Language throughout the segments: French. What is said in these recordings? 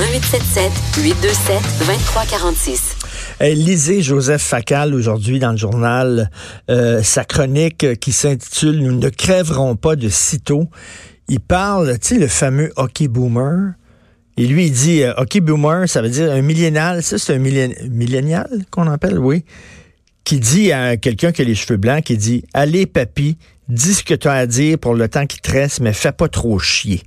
1877 827 2346. Euh, lisez Joseph Facal aujourd'hui dans le journal euh, sa chronique qui s'intitule Nous ne crèverons pas de sitôt. Il parle, tu sais, le fameux hockey boomer. Et lui, il dit euh, hockey boomer, ça veut dire un millénial. Ça, c'est un millén- millénial qu'on appelle, oui. Qui dit à quelqu'un qui a les cheveux blancs, qui dit Allez, papy, dis ce que tu as à dire pour le temps qui te mais fais pas trop chier.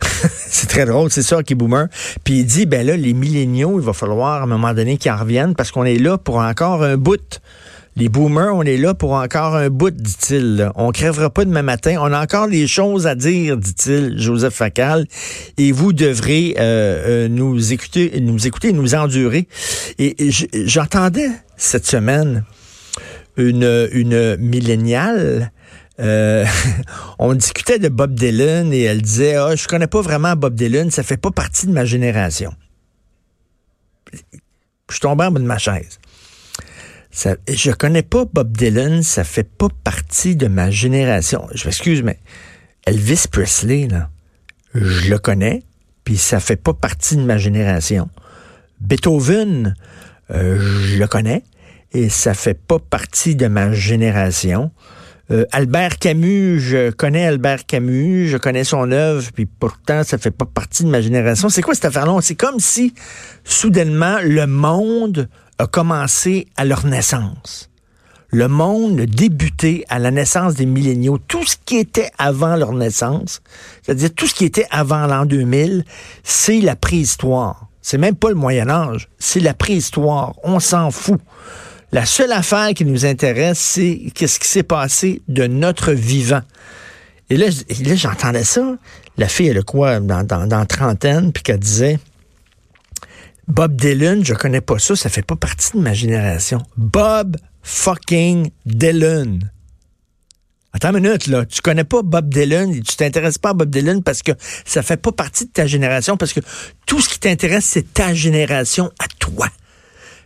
c'est très drôle, c'est ça, hockey boomer. Puis il dit, ben là, les milléniaux, il va falloir à un moment donné qu'ils en reviennent parce qu'on est là pour encore un bout. Les boomers, on est là pour encore un bout, dit-il. On crèvera pas demain matin. On a encore des choses à dire, dit-il, Joseph Facal. Et vous devrez euh, euh, nous écouter, nous écouter, nous endurer. Et, et j'entendais cette semaine une, une milléniale. Euh, on discutait de Bob Dylan et elle disait ah je connais pas vraiment Bob Dylan, ça fait pas partie de ma génération. Je suis tombé en bas de ma chaise. Je connais pas Bob Dylan, ça fait pas partie de ma génération. Je m'excuse, mais Elvis Presley, là, je le connais, puis ça fait pas partie de ma génération. Beethoven, euh, je le connais, et ça fait pas partie de ma génération. Euh, Albert Camus, je connais Albert Camus, je connais son œuvre, puis pourtant, ça fait pas partie de ma génération. C'est quoi cette affaire-là? C'est comme si, soudainement, le monde a commencé à leur naissance. Le monde a débuté à la naissance des milléniaux. Tout ce qui était avant leur naissance, c'est-à-dire tout ce qui était avant l'an 2000, c'est la préhistoire. C'est même pas le Moyen Âge, c'est la préhistoire. On s'en fout. La seule affaire qui nous intéresse, c'est qu'est-ce qui s'est passé de notre vivant. Et là, j'entendais ça. La fille, elle a quoi, dans, trentaine, puis qu'elle disait, Bob Dylan, je connais pas ça, ça fait pas partie de ma génération. Bob fucking Dylan. Attends une minute, là. Tu connais pas Bob Dylan tu t'intéresses pas à Bob Dylan parce que ça fait pas partie de ta génération, parce que tout ce qui t'intéresse, c'est ta génération à toi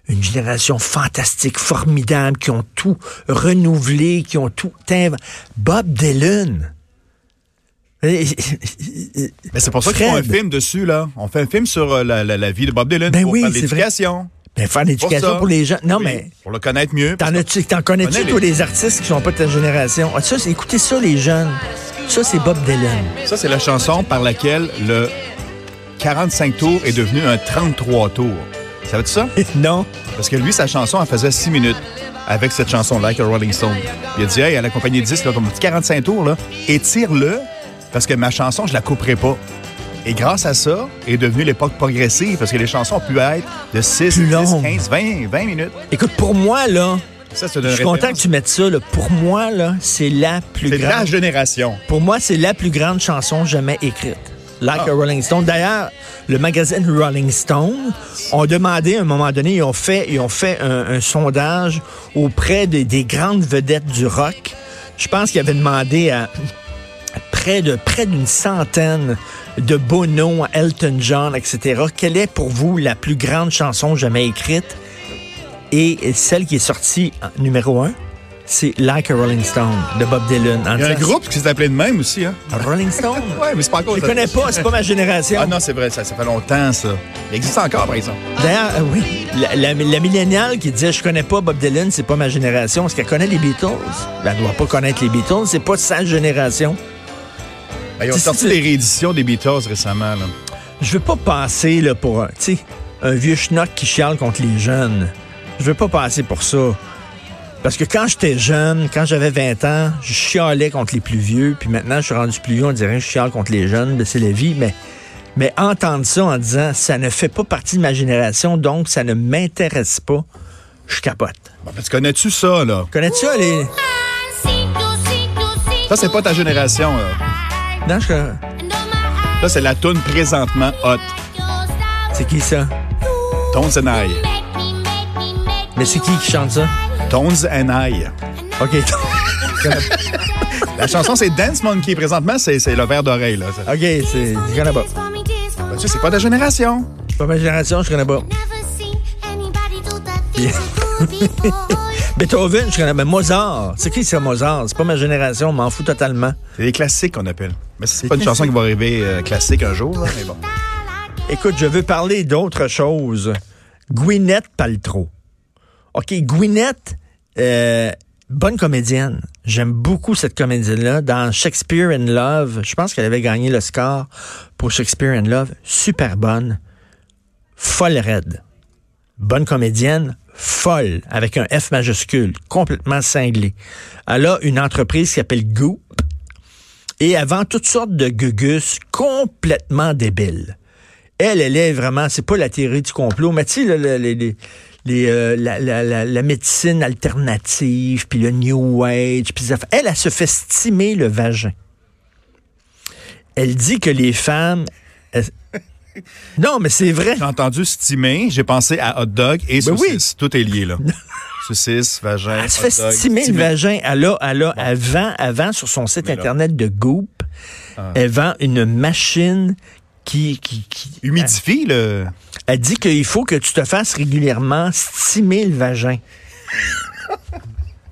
une génération fantastique, formidable, qui ont tout renouvelé, qui ont tout inv- Bob Dylan. Mais c'est pour ça qu'ils font un film dessus, là. On fait un film sur euh, la, la- la vie de Bob Dylan Ben pour oui, faire l'éducation. Ben, faire l'éducation Pour les gens. Non, Oui, mais Pour le connaître mieux. t'en, connais-tu, connais les- les artistes qui sont pas de ta génération? Ah, ça, écoutez ça, les jeunes. Ça, c'est Bob Dylan. Ça, c'est la chanson par laquelle le 45 tours est devenu un 33 tours. Savais-tu ça? non. Parce que lui, sa chanson, elle faisait 6 minutes avec cette chanson Like a Rolling Stone. Il a dit, hey, à la compagnie 10, là, comme 45 tours, là, étire-le parce que ma chanson, je la couperai pas. Et grâce à ça, est devenue l'époque progressive parce que les chansons ont pu être de 6, Plus 10, longues. 15, 20, 20 minutes. Écoute, pour moi, là, Ça, je suis content que tu mettes ça, là. Pour moi, là, c'est la plus C'est de la grande. génération. Pour moi, c'est la plus grande chanson jamais écrite. Like a Rolling Stone. D'ailleurs, le magazine Rolling Stone ont demandé à un moment donné, ils ont fait, un, sondage auprès des- des grandes vedettes du rock. Je pense qu'ils avaient demandé à près de près d'une centaine de Bono, Elton John, etc. Quelle est pour vous la plus grande chanson jamais écrite? Et celle qui est sortie numéro un, c'est Like a Rolling Stone de Bob Dylan. Il y a un groupe qui s'appelait de même aussi. Hein? Rolling Stone? Ouais, mais c'est pas encore. Je connais pas, c'est pas ma génération. Ah non, c'est vrai, ça, ça fait longtemps, ça. Il existe encore, par exemple. D'ailleurs, euh, oui, la, la, la milléniale qui disait je connais pas Bob Dylan, c'est pas ma génération. Est-ce qu'elle connaît les Beatles? Ben, elle doit pas connaître les Beatles, c'est pas sa génération. Ben, ils ont sorti des rééditions des Beatles récemment. Là. Je veux pas passer là, pour un, un vieux schnock qui chiale contre les jeunes. Je veux pas passer pour ça. Parce que quand j'étais jeune, quand j'avais 20 ans, je chialais contre les plus vieux. Puis maintenant, je suis rendu plus vieux, on dirait que je chiale contre les jeunes. Ben, c'est la vie. Mais, mais entendre ça en disant ça ne fait pas partie de ma génération, donc ça ne m'intéresse pas, je capote. Bon, ben, tu connais-tu ça, là? Connais-tu ça, les. Ça, c'est pas ta génération, là. Non, je. Ça, c'est la toune présentement hot. C'est qui ça? I. Mais c'est qui qui chante ça? Tones and I. OK. La chanson, c'est Dance Monkey. Présentement, c'est c'est le verre d'oreille. là. OK, c'est. Je connais pas. Ben, tu sais, c'est pas ta génération. C'est pas ma génération, je connais pas. Beethoven, je connais. Mais Mozart. C'est qui ça, Mozart? C'est pas ma génération, on m'en fout totalement. C'est des classiques qu'on appelle. Mais c'est pas une chanson qui va arriver euh, classique un jour, là, mais bon. Écoute, je veux parler d'autre chose. Gwyneth Paltrow. OK, Gwyneth, euh, bonne comédienne. J'aime beaucoup cette comédienne-là. Dans Shakespeare in Love, je pense qu'elle avait gagné le score pour Shakespeare in Love. Super bonne. Folle raide. Bonne comédienne, folle, avec un F majuscule, complètement cinglée. Elle a une entreprise qui s'appelle Goop et elle vend toutes sortes de gugus complètement débiles. Elle, elle est vraiment, c'est pas la théorie du complot, mais tu sais, le- le- les- les- les, euh, la, la- la- la médecine alternative, puis le New Age, puis elle, elle se fait stimer le vagin. Elle dit que les femmes... elles- non, mais c'est vrai. J'ai entendu stimer, j'ai pensé à hot dog et Ben oui. saucisse. Tout est lié, là. saucisse, vagin, Elle se fait dog, stimer le vagin. Elle a, elle a, elle vend, elle vend sur son site internet de Goop, Ah. elle vend une machine qui, qui, qui Humidifie, le... Elle dit qu'il faut que tu te fasses régulièrement stimer le vagin.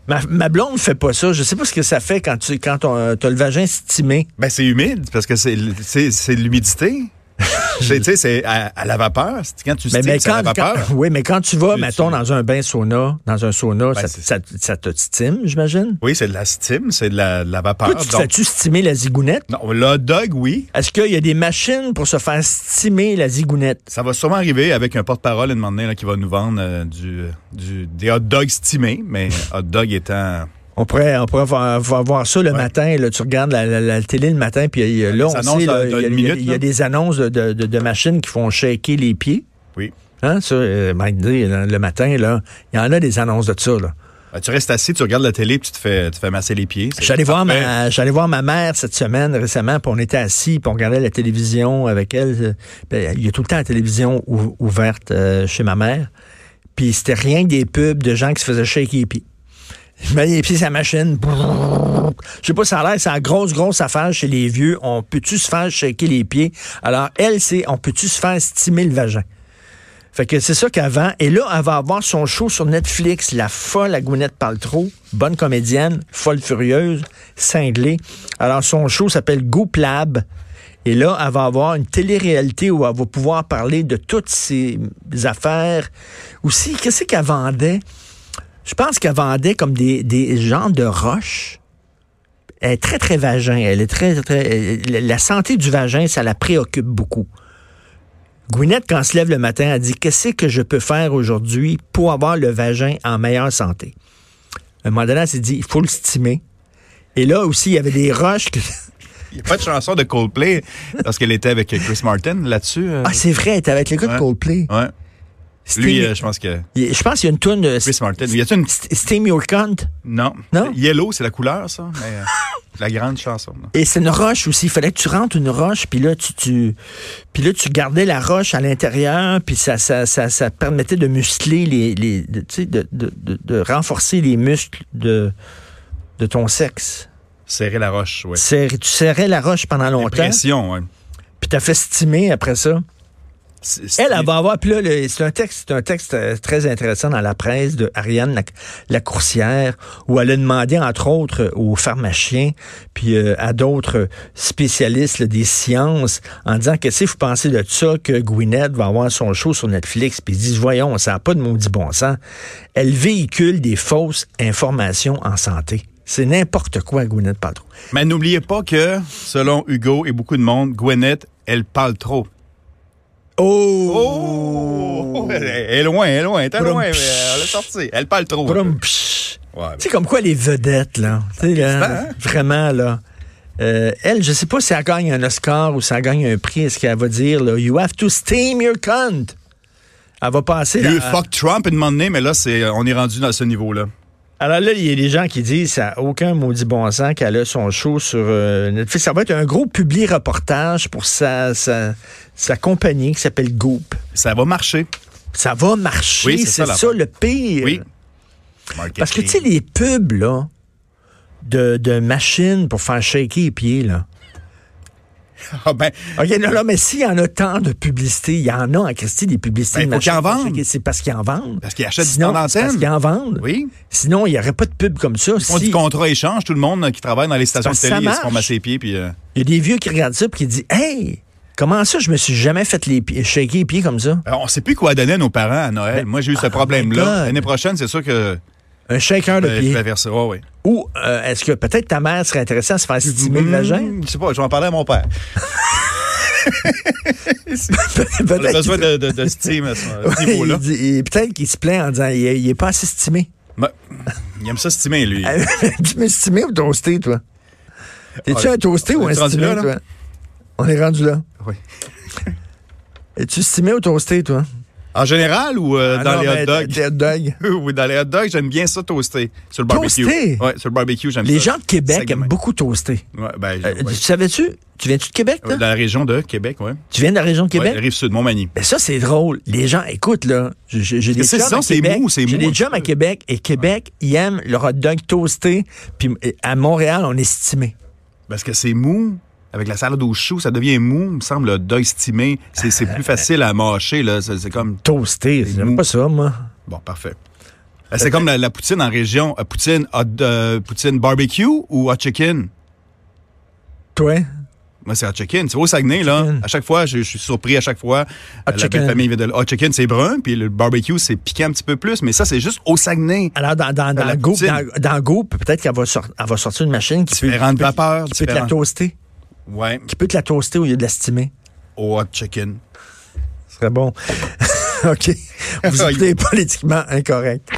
ma, ma blonde fait pas ça. Je sais pas ce que ça fait quand tu quand t'as le vagin stimé. Ben, c'est humide, parce que c'est c'est- c'est de l'humidité. C'est- à, à la vapeur. C'est Quand tu Mais, c'est à quand, la vapeur. quand- oui, mais quand tu vas, Tu- mettons, tu- dans un bain sauna, dans un sauna, Ben, ça, c'est- ça, ça te stime, j'imagine? Oui, c'est de la stime, c'est de la, de la vapeur. Toi, tu donc- fais-tu stimer la zigounette? non, le dog, oui. Est-ce qu'il y a des machines pour se faire stimer la zigounette? Ça va sûrement arriver avec un porte-parole, une moment donné, là, qui va nous vendre euh, du, du, des hot dogs stimés, mais hot dog étant... On pourrait, on pourrait voir, ça le Ouais. matin. Là, tu regardes la, la- la télé le matin, puis là, on sait, il y, a- des annonces de, de- de- de machines qui font shaker les pieds. Oui. Hein, ça, euh, Mike dit, là, le matin, là, il y en a des annonces de ça. Là. Ben, tu restes assis, tu regardes la télé, puis tu te fais, tu fais masser les pieds. Allé voir ma, voir mère cette semaine récemment, puis on était assis, puis on regardait la télévision avec elle. ben, il y a tout le temps la télévision ou- ouverte euh, chez ma mère. Puis c'était rien que des pubs de gens qui se faisaient shaker les pieds. Je mets les pieds sur la machine. Je sais pas, ça a l'air, c'est la grosse, grosse affaire chez les vieux. On peut-tu se faire shaker les pieds? Alors, elle, c'est on peut-tu se faire stimer le vagin? Fait que c'est ça qu'avant. Et là, elle va avoir son show sur Netflix, La folle à Gwyneth Paltrow, bonne comédienne, folle furieuse, cinglée. Alors, son show s'appelle Goop Lab. Et là, elle va avoir une télé-réalité où elle va pouvoir parler de toutes ses affaires. Aussi, qu'est-ce qu'elle vendait? Je pense qu'elle vendait comme des, des genres de roches. Elle est très, très vagin. Elle est très, très. La santé du vagin, ça la préoccupe beaucoup. Gwyneth, quand elle se lève le matin, elle dit Qu'est-ce que je peux faire aujourd'hui pour avoir le vagin en meilleure santé? À un moment donné, elle s'est dit Il faut le stimer. Et là aussi, il y avait des roches. que- Il n'y a pas de chanson de Coldplay, parce qu'elle était avec Chris Martin là-dessus. euh. Ah, c'est vrai, elle était avec le gars de. Coldplay. Ouais. Lui, euh, je pense que... Je pense qu'il y a une toune de Chris Martin. Y a-t-il une... St- Steam Your Cunt. Non? Non? Yellow, c'est la couleur, ça. Mais, euh, la grande chanson. là. Et c'est une roche aussi. Il fallait que tu rentres une roche, puis là, tu, tu, puis là, tu gardais la roche à l'intérieur, puis ça, ça, ça, ça permettait de muscler les, les de, tu sais, de, de, de, renforcer les muscles de, de ton sexe. Serrer la roche, oui. Serrer- tu serrais la roche pendant longtemps, Pression, oui. puis t'as fait stimer après ça. Elle, elle va avoir, puis là, le- c'est un texte, c'est un texte euh, très intéressant dans la presse de Ariane la, la Coursière, où elle a demandé, entre autres, euh, aux pharmaciens, puis euh, à d'autres spécialistes là, des sciences, en disant qu'est-ce que vous pensez de ça, que Gwyneth va avoir son show sur Netflix, puis ils disent, voyons, ça n'a pas de maudit bon sens. Elle véhicule des fausses informations en santé. C'est n'importe quoi, Gwyneth Paltrow. Mais n'oubliez pas que, selon Hugo et beaucoup de monde, Gwyneth, elle parle trop. Oh! Oh! Elle est loin, elle est loin, elle est loin, mais elle est sortie. Elle parle trop. Ouais, Tu sais, comme quoi les vedettes, là. Tu sais, hein? Vraiment, là. Euh, elle, je sais pas si elle gagne un Oscar ou si elle gagne un prix. Est-ce qu'elle va dire, là, You have to steam your cunt? Elle va passer. Il y a eu fuck Trump une moment donné, mais là, c'est, on est rendu dans ce niveau-là. Alors là, il y a des gens qui disent ça n'a aucun maudit bon sens qu'elle a son show sur euh, Netflix. Ça va être un gros public reportage pour sa, sa, sa compagnie qui s'appelle Goop. Ça va marcher. Ça va marcher, Oui, c'est ça, ça, le pire. Oui. Parce que tu sais, les pubs, là, de, de machines pour faire shaker les pieds, là. Ah ben, OK, non, non, mais s'il y en a tant de publicités, il y en a en Christie des publicités Ben, de faut qu'ils en. C'est parce qu'ils en vendent. Parce qu'ils achètent du Sinon, temps c'est parce qu'ils en vendent. oui. Sinon, il n'y aurait pas de pub comme ça. Ils font Si- du contrat échange. Tout le monde euh, qui travaille dans les stations de télé, ils se font masser les pieds. Puis, euh, Il y a des vieux qui regardent ça et qui disent Hey, comment ça, je me suis jamais fait les pieds, shaker les pieds comme ça? alors, on ne sait plus quoi donner à nos parents à Noël. Ben, Moi, j'ai eu ce problème-là. L'année prochaine, c'est sûr que Un shaker de je pied. Ouais, ouais. Ou euh, est-ce que peut-être ta mère serait intéressée à se faire stimuler le vagin? Hmm, Je sais pas, je vais en parler à mon père. On a peut-être. besoin de, de, de steam à ce, niveau-là. peut-être qu'il se plaint en disant il, est- il est pas assez stimé. Ben, il aime ça stimer, lui. tu m'es stimé ou toasté, toi? Es-tu Ah, un toasté ou un stimé, là, là? toi? On est rendu là. Oui. Es-tu stimé ou toasté, toi? En général ou euh, Ah dans non, les hot dogs? t'es hot dog. oui, dans les hot dogs, j'aime bien ça toasté. Sur le barbecue. Toasté? Ouais, sur le barbecue, j'aime ça. Les gens de Québec de aiment beaucoup toaster. Ouais, ben, Euh, ouais. Tu savais-tu? Tu viens-tu de Québec, toi? Dans la région de Québec, oui. Tu viens de la région de Québec? Ouais, rive sud, Montmagny. Ben ça, c'est drôle. Les gens, écoute, là, j'ai- des chums c'est ça? C'est mou, c'est J'ai mou, des chums à Québec et Québec, ils aiment le hot dog toasté. Puis euh, à Montréal, on est stimé. Parce que c'est mou. Avec la salade aux choux, ça devient mou. Il me semble, stimé. C'est c'est plus facile à mâcher, là. C'est c'est comme. Toasté, C'est j'aime pas ça, moi. Bon, parfait. Euh, C'est comme la, la poutine en région. Euh, Poutine, hot, euh, poutine barbecue ou hot chicken? Toi? Moi, c'est hot chicken. Vois, au Saguenay, là, Chicken. à chaque fois, je, je suis surpris à chaque fois. Hot la chicken. famille vient de Hot chicken, c'est brun, puis le barbecue, c'est piquant un petit peu plus, mais ça, c'est juste au Saguenay. Alors, dans, dans, dans, peut-être qu'elle va, sortir une machine qui peut, Différentes qui peut- qui peut te la toaster. Ouais, Qui peut te la toaster au lieu de la stimer? au hot chicken. Ce serait bon. OK. Vous écoutez politiquement incorrect.